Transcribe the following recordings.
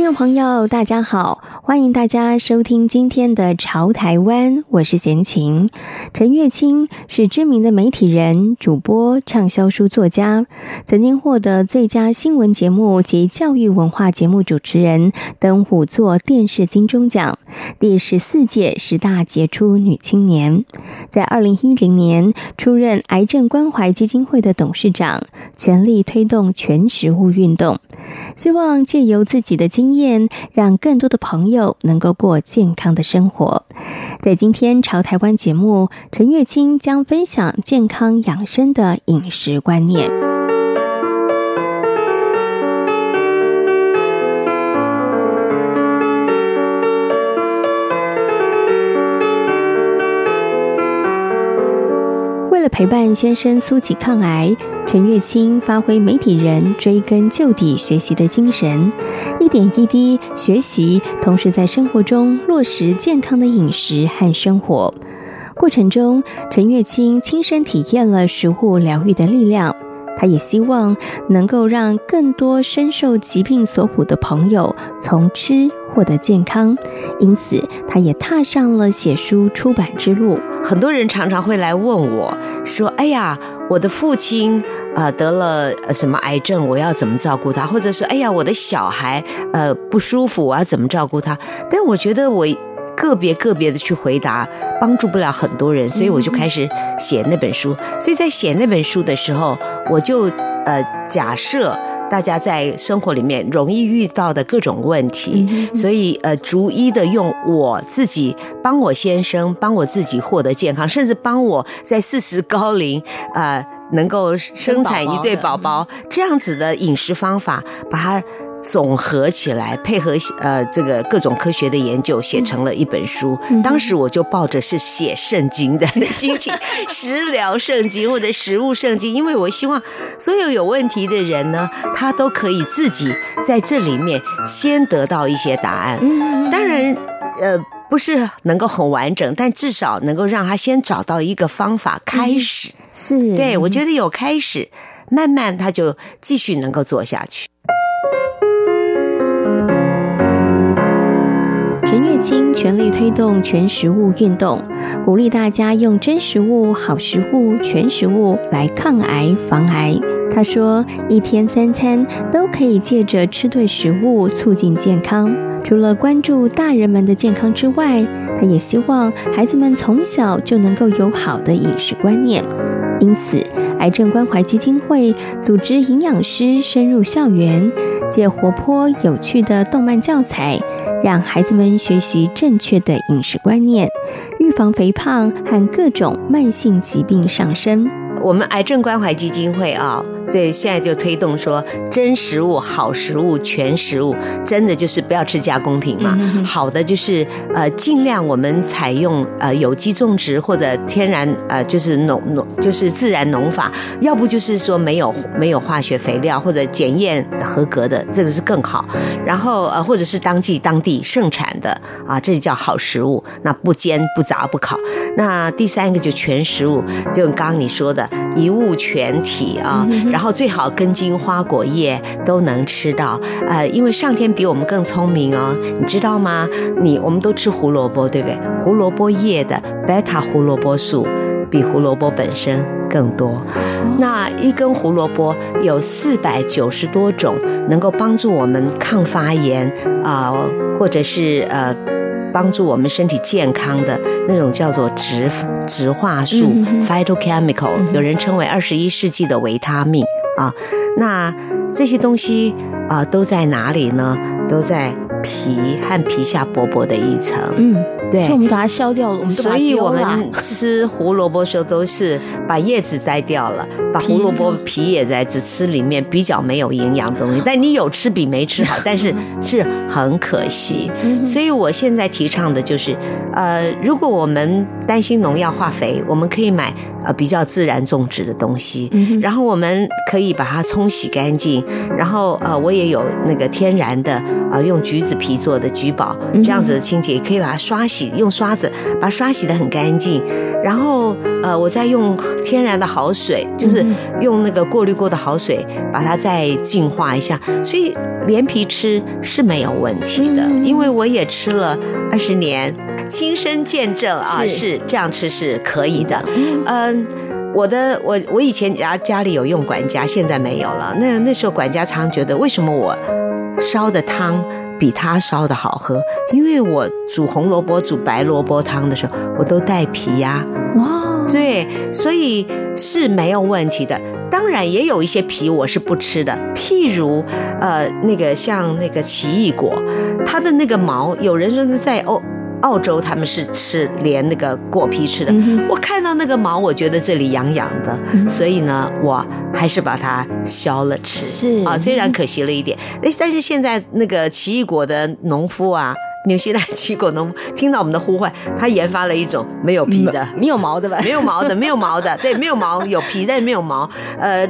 听众朋友，大家好。欢迎大家收听今天的《潮台湾》，我是闲情。陈月清是知名的媒体人、主播、畅销书作家，曾经获得最佳新闻节目及教育文化节目主持人等五座电视金钟奖，第十四届十大杰出女青年。在二零一零年出任癌症关怀基金会的董事长，全力推动全食物运动，希望借由自己的经验，让更多的朋友。能够过健康的生活。在今天《潮台湾》节目，陈月清将分享健康养生的饮食观念。为了陪伴先生苏起抗癌，陈月清发挥媒体人追根究底学习的精神，一点一滴学习，同时在生活中落实健康的饮食和生活。过程中，陈月清亲身体验了食物疗愈的力量。他也希望能够让更多深受疾病所苦的朋友从吃获得健康，因此他也踏上了写书出版之路。很多人常常会来问我说：“哎呀，我的父亲呃得了什么癌症，我要怎么照顾他？或者是哎呀，我的小孩呃不舒服，我要怎么照顾他？”但我觉得我。个别个别的去回答，帮助不了很多人，所以我就开始写那本书。所以在写那本书的时候，我就呃假设大家在生活里面容易遇到的各种问题，所以呃逐一的用我自己帮我先生帮我自己获得健康，甚至帮我在四十高龄呃能够生产一对宝宝这样子的饮食方法，把它。总合起来，配合呃这个各种科学的研究，写成了一本书。当时我就抱着是写圣经的心情，食疗圣经或者食物圣经，因为我希望所有有问题的人呢，他都可以自己在这里面先得到一些答案。当然，呃，不是能够很完整，但至少能够让他先找到一个方法开始。是，对，我觉得有开始，慢慢他就继续能够做下去。陈月清全力推动全食物运动，鼓励大家用真食物、好食物、全食物来抗癌防癌。他说，一天三餐都可以借着吃对食物促进健康。除了关注大人们的健康之外，他也希望孩子们从小就能够有好的饮食观念。因此，癌症关怀基金会组织营养师深入校园，借活泼有趣的动漫教材，让孩子们学习正确的饮食观念，预防肥胖和各种慢性疾病上升。我们癌症关怀基金会啊，这现在就推动说，真食物、好食物、全食物，真的就是不要吃加工品嘛。好的就是呃，尽量我们采用呃有机种植或者天然呃就是农农就是自然农法，要不就是说没有没有化学肥料或者检验合格的，这个是更好。然后呃或者是当季当地盛产的啊，这就叫好食物。那不煎不炸不烤。那第三个就全食物，就刚刚你说的。一物全体啊，然后然后最好根茎花果叶都能吃到，呃，因为上天比我们更聪明哦，你知道吗？你我们都吃胡萝卜，对不对？胡萝卜叶的贝塔胡萝卜素比胡萝卜本身更多。那一根胡萝卜有四百九十多种能够帮助我们抗发炎啊，或者是呃。帮助我们身体健康的那种叫做植植化素 （phytochemical），有人称为二十一世纪的维他命啊。那这些东西啊都在哪里呢？都在皮和皮下薄薄的一层。嗯，对，所以我们把它削掉了，所以我们吃胡萝卜的时候都是把叶子摘掉了，把胡萝卜皮也摘，只吃里面比较没有营养的东西。但你有吃比没吃好，但是 是很可惜。所以我现在提倡的就是，呃，如果我们担心农药化肥，我们可以买呃比较自然种植的东西，然后我们可以把它冲洗干净，然后呃我也有那个天然的啊、呃、用橘子皮做的橘宝，这样子的清洁，可以把它刷洗，用刷子把刷洗得很干净，然后呃我再用天然的好水，就是用那个过滤过的好水把它再净化一下，所以连皮吃是没有问题的，因为我也吃了二十年，亲身见证啊，是这样吃是可以的，嗯。我的我我以前家家里有用管家，现在没有了。那那时候管家常觉得，为什么我烧的汤比他烧的好喝？因为我煮红萝卜、煮白萝卜汤的时候，我都带皮呀。哇，对，所以是没有问题的。当然也有一些皮我是不吃的，譬如呃那个像那个奇异果，它的那个毛，有人说是在欧。澳洲他们是吃连那个果皮吃的，我看到那个毛，我觉得这里痒痒的，所以呢，我还是把它削了吃。是啊，虽然可惜了一点，但是现在那个奇异果的农夫啊，纽西兰奇异果农夫听到我们的呼唤，他研发了一种没有皮的，没有毛的吧？没有毛的，没有毛的，对，没有毛，有皮但是没有毛，呃。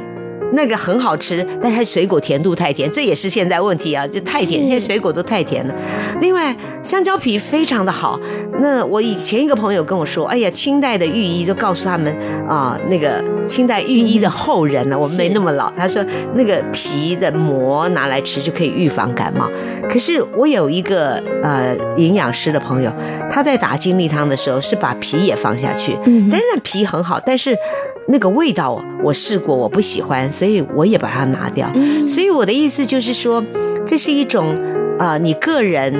那个很好吃，但是水果甜度太甜，这也是现在问题啊，就太甜，现在水果都太甜了。另外，香蕉皮非常的好。那我以前一个朋友跟我说，哎呀，清代的御医都告诉他们啊，那个清代御医的后人呢，我们没那么老，他说那个皮的膜拿来吃就可以预防感冒。可是我有一个呃营养师的朋友，他在打精力汤的时候是把皮也放下去，当然皮很好，但是。那个味道我试过，我不喜欢，所以我也把它拿掉。所以我的意思就是说，这是一种呃，你个人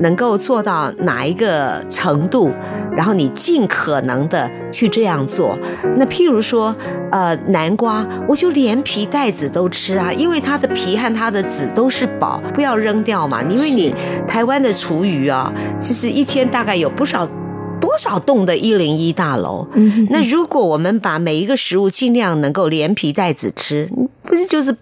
能够做到哪一个程度，然后你尽可能的去这样做。那譬如说，呃，南瓜，我就连皮带籽都吃啊，因为它的皮和它的籽都是宝，不要扔掉嘛。因为你台湾的厨余啊，就是一天大概有不少。多少栋的一零一大楼？那如果我们把每一个食物尽量能够连皮带籽吃，不是就是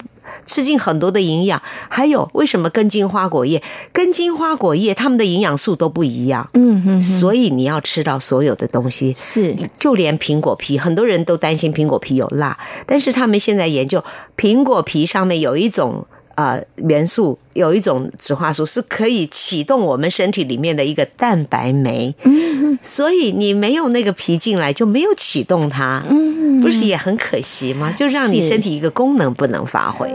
吃进很多的营养？还有为什么根茎花果叶、根茎花果叶它们的营养素都不一样？嗯嗯，所以你要吃到所有的东西，是就连苹果皮，很多人都担心苹果皮有辣，但是他们现在研究苹果皮上面有一种。呃，元素有一种植化素是可以启动我们身体里面的一个蛋白酶，嗯，所以你没有那个皮进来就没有启动它，嗯，不是也很可惜吗？就让你身体一个功能不能发挥。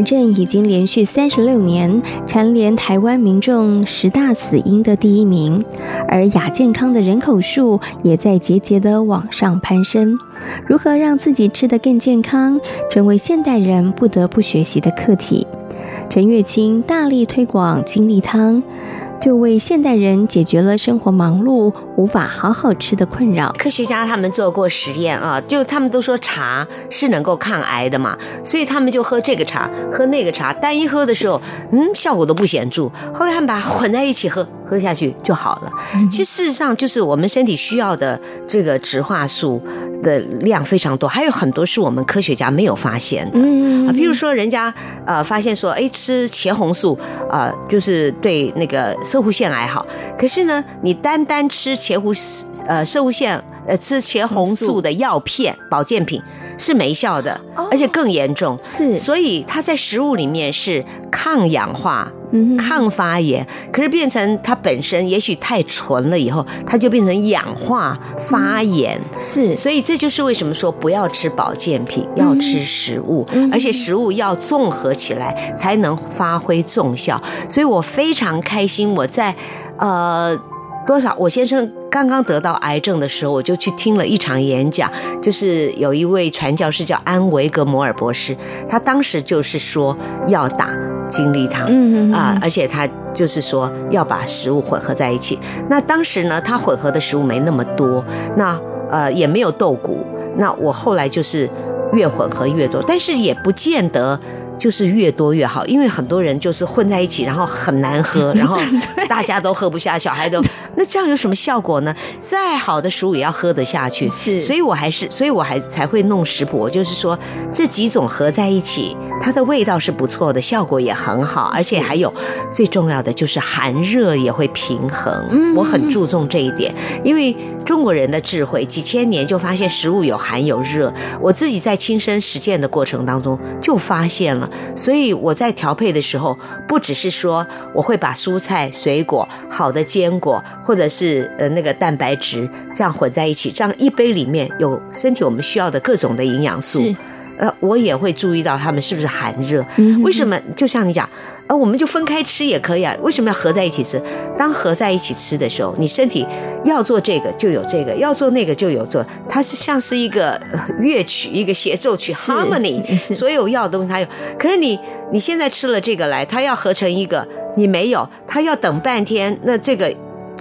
癌症已经连续三十六年蝉联台湾民众十大死因的第一名，而亚健康的人口数也在节节的往上攀升。如何让自己吃得更健康，成为现代人不得不学习的课题。陈月清大力推广精力汤。就为现代人解决了生活忙碌无法好好吃的困扰。科学家他们做过实验啊，就他们都说茶是能够抗癌的嘛，所以他们就喝这个茶，喝那个茶，单一喝的时候，嗯，效果都不显著。后来他们把混在一起喝，喝下去就好了。其实事实上就是我们身体需要的这个植化素的量非常多，还有很多是我们科学家没有发现的啊。比如说人家呃发现说，哎，吃茄红素啊，就是对那个。色护腺癌好，可是呢，你单单吃茄红呃色护腺呃吃茄红素的药片保健品是没效的，而且更严重。是，所以它在食物里面是抗氧化。抗发炎，可是变成它本身也许太纯了，以后它就变成氧化发炎。是，所以这就是为什么说不要吃保健品，要吃食物，而且食物要综合起来才能发挥重效。所以我非常开心，我在呃多少，我先生刚刚得到癌症的时候，我就去听了一场演讲，就是有一位传教士叫安维格摩尔博士，他当时就是说要打精力汤，嗯嗯啊，而且他就是说要把食物混合在一起。那当时呢，他混合的食物没那么多，那呃也没有豆谷。那我后来就是越混合越多，但是也不见得。就是越多越好，因为很多人就是混在一起，然后很难喝，然后 大家都喝不下，小孩都，那这样有什么效果呢？再好的食物也要喝得下去，是，所以我还是，所以我还才会弄食谱，就是说这几种合在一起，它的味道是不错的，效果也很好，而且还有最重要的就是寒热也会平衡，我很注重这一点，因为中国人的智慧几千年就发现食物有寒有热，我自己在亲身实践的过程当中就发现了。所以我在调配的时候，不只是说我会把蔬菜、水果、好的坚果，或者是呃那个蛋白质这样混在一起，这样一杯里面有身体我们需要的各种的营养素。呃，我也会注意到他们是不是寒热。为什么？就像你讲。呃我们就分开吃也可以啊，为什么要合在一起吃？当合在一起吃的时候，你身体要做这个就有这个，要做那个就有做，它是像是一个乐曲，一个协奏曲，harmony，所有要的东西它有。可是你你现在吃了这个来，它要合成一个，你没有，它要等半天，那这个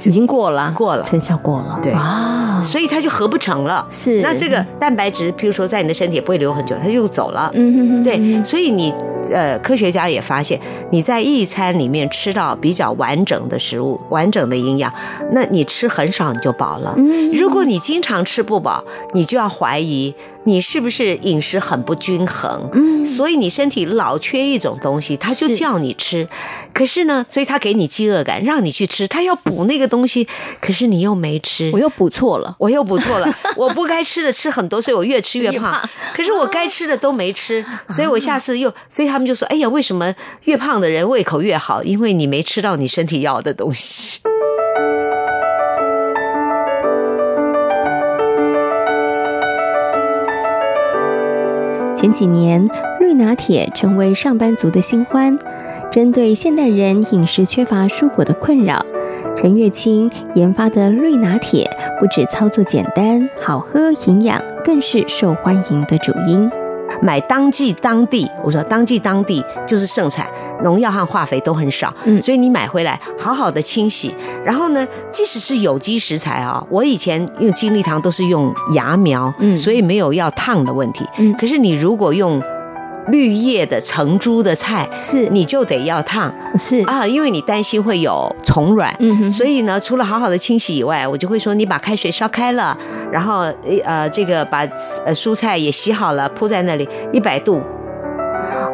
已经过了，过了，成效过了，对啊，所以它就合不成了。是，那这个蛋白质，譬如说在你的身体也不会留很久，它就走了。嗯哼哼，对，所以你。呃，科学家也发现，你在一餐里面吃到比较完整的食物、完整的营养，那你吃很少你就饱了。嗯如果你经常吃不饱，你就要怀疑你是不是饮食很不均衡。嗯，所以你身体老缺一种东西，他就叫你吃。可是呢，所以他给你饥饿感，让你去吃，他要补那个东西，可是你又没吃，我又补错了，我又补错了，我不该吃的吃很多，所以我越吃越胖。可是我该吃的都没吃，所以我下次又，所以他。他们就说：“哎呀，为什么越胖的人胃口越好？因为你没吃到你身体要的东西。”前几年，绿拿铁成为上班族的新欢。针对现代人饮食缺乏蔬果的困扰，陈月清研发的绿拿铁不止操作简单、好喝、营养，更是受欢迎的主因。买当季当地，我说当季当地就是盛产，农药和化肥都很少，嗯，所以你买回来好好的清洗，然后呢，即使是有机食材啊，我以前用金粒堂都是用芽苗，嗯，所以没有要烫的问题，嗯，可是你如果用。绿叶的成株的菜是，你就得要烫，是。啊，因为你担心会有虫卵，嗯哼，所以呢，除了好好的清洗以外，我就会说你把开水烧开了，然后呃，这个把呃蔬菜也洗好了，铺在那里一百度。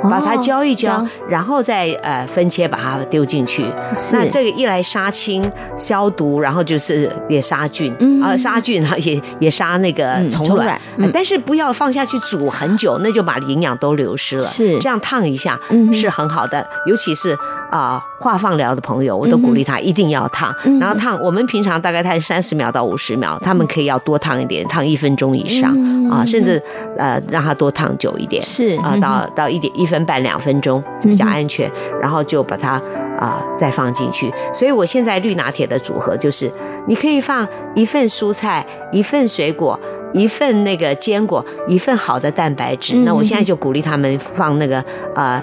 把它浇一浇，哦、然后再呃分切，把它丢进去。那这个一来杀青消毒，然后就是也杀菌，嗯、啊杀菌，然后也也杀那个虫卵。嗯嗯、但是不要放下去煮很久，那就把营养都流失了。是这样烫一下是很好的，嗯、尤其是啊、呃、化放疗的朋友，我都鼓励他一定要烫。嗯、然后烫，我们平常大概烫三十秒到五十秒，他们可以要多烫一点，烫一分钟以上、嗯、啊，甚至呃让他多烫久一点。是啊，到到一点一分。分半两分钟比较安全，然后就把它啊、呃、再放进去。所以我现在绿拿铁的组合就是，你可以放一份蔬菜，一份水果，一份那个坚果，一份好的蛋白质。那我现在就鼓励他们放那个呃。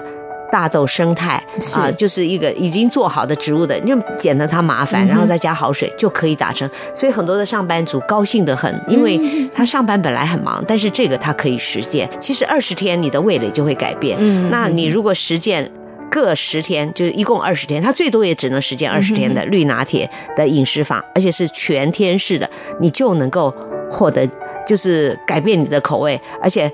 大豆生态啊，就是一个已经做好的植物的，就减得它麻烦，然后再加好水就可以打成。所以很多的上班族高兴得很，因为他上班本来很忙，但是这个他可以实践。其实二十天你的味蕾就会改变。嗯，那你如果实践各十天，就是一共二十天，他最多也只能实践二十天的绿拿铁的饮食法，而且是全天式的，你就能够获得就是改变你的口味，而且。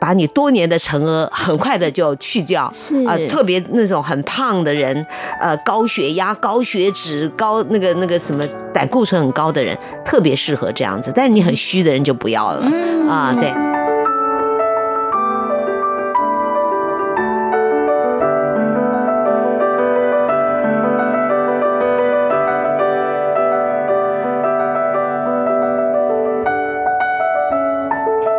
把你多年的惩恶很快的就去掉，是啊、呃，特别那种很胖的人，呃，高血压、高血脂、高那个那个什么胆固醇很高的人，特别适合这样子。但是你很虚的人就不要了，嗯、啊，对。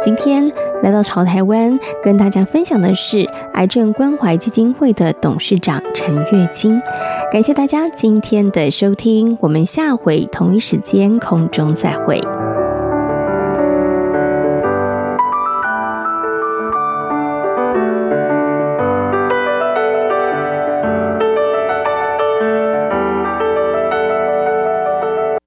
今天来到潮台湾，跟大家分享的是癌症关怀基金会的董事长陈月清。感谢大家今天的收听，我们下回同一时间空中再会。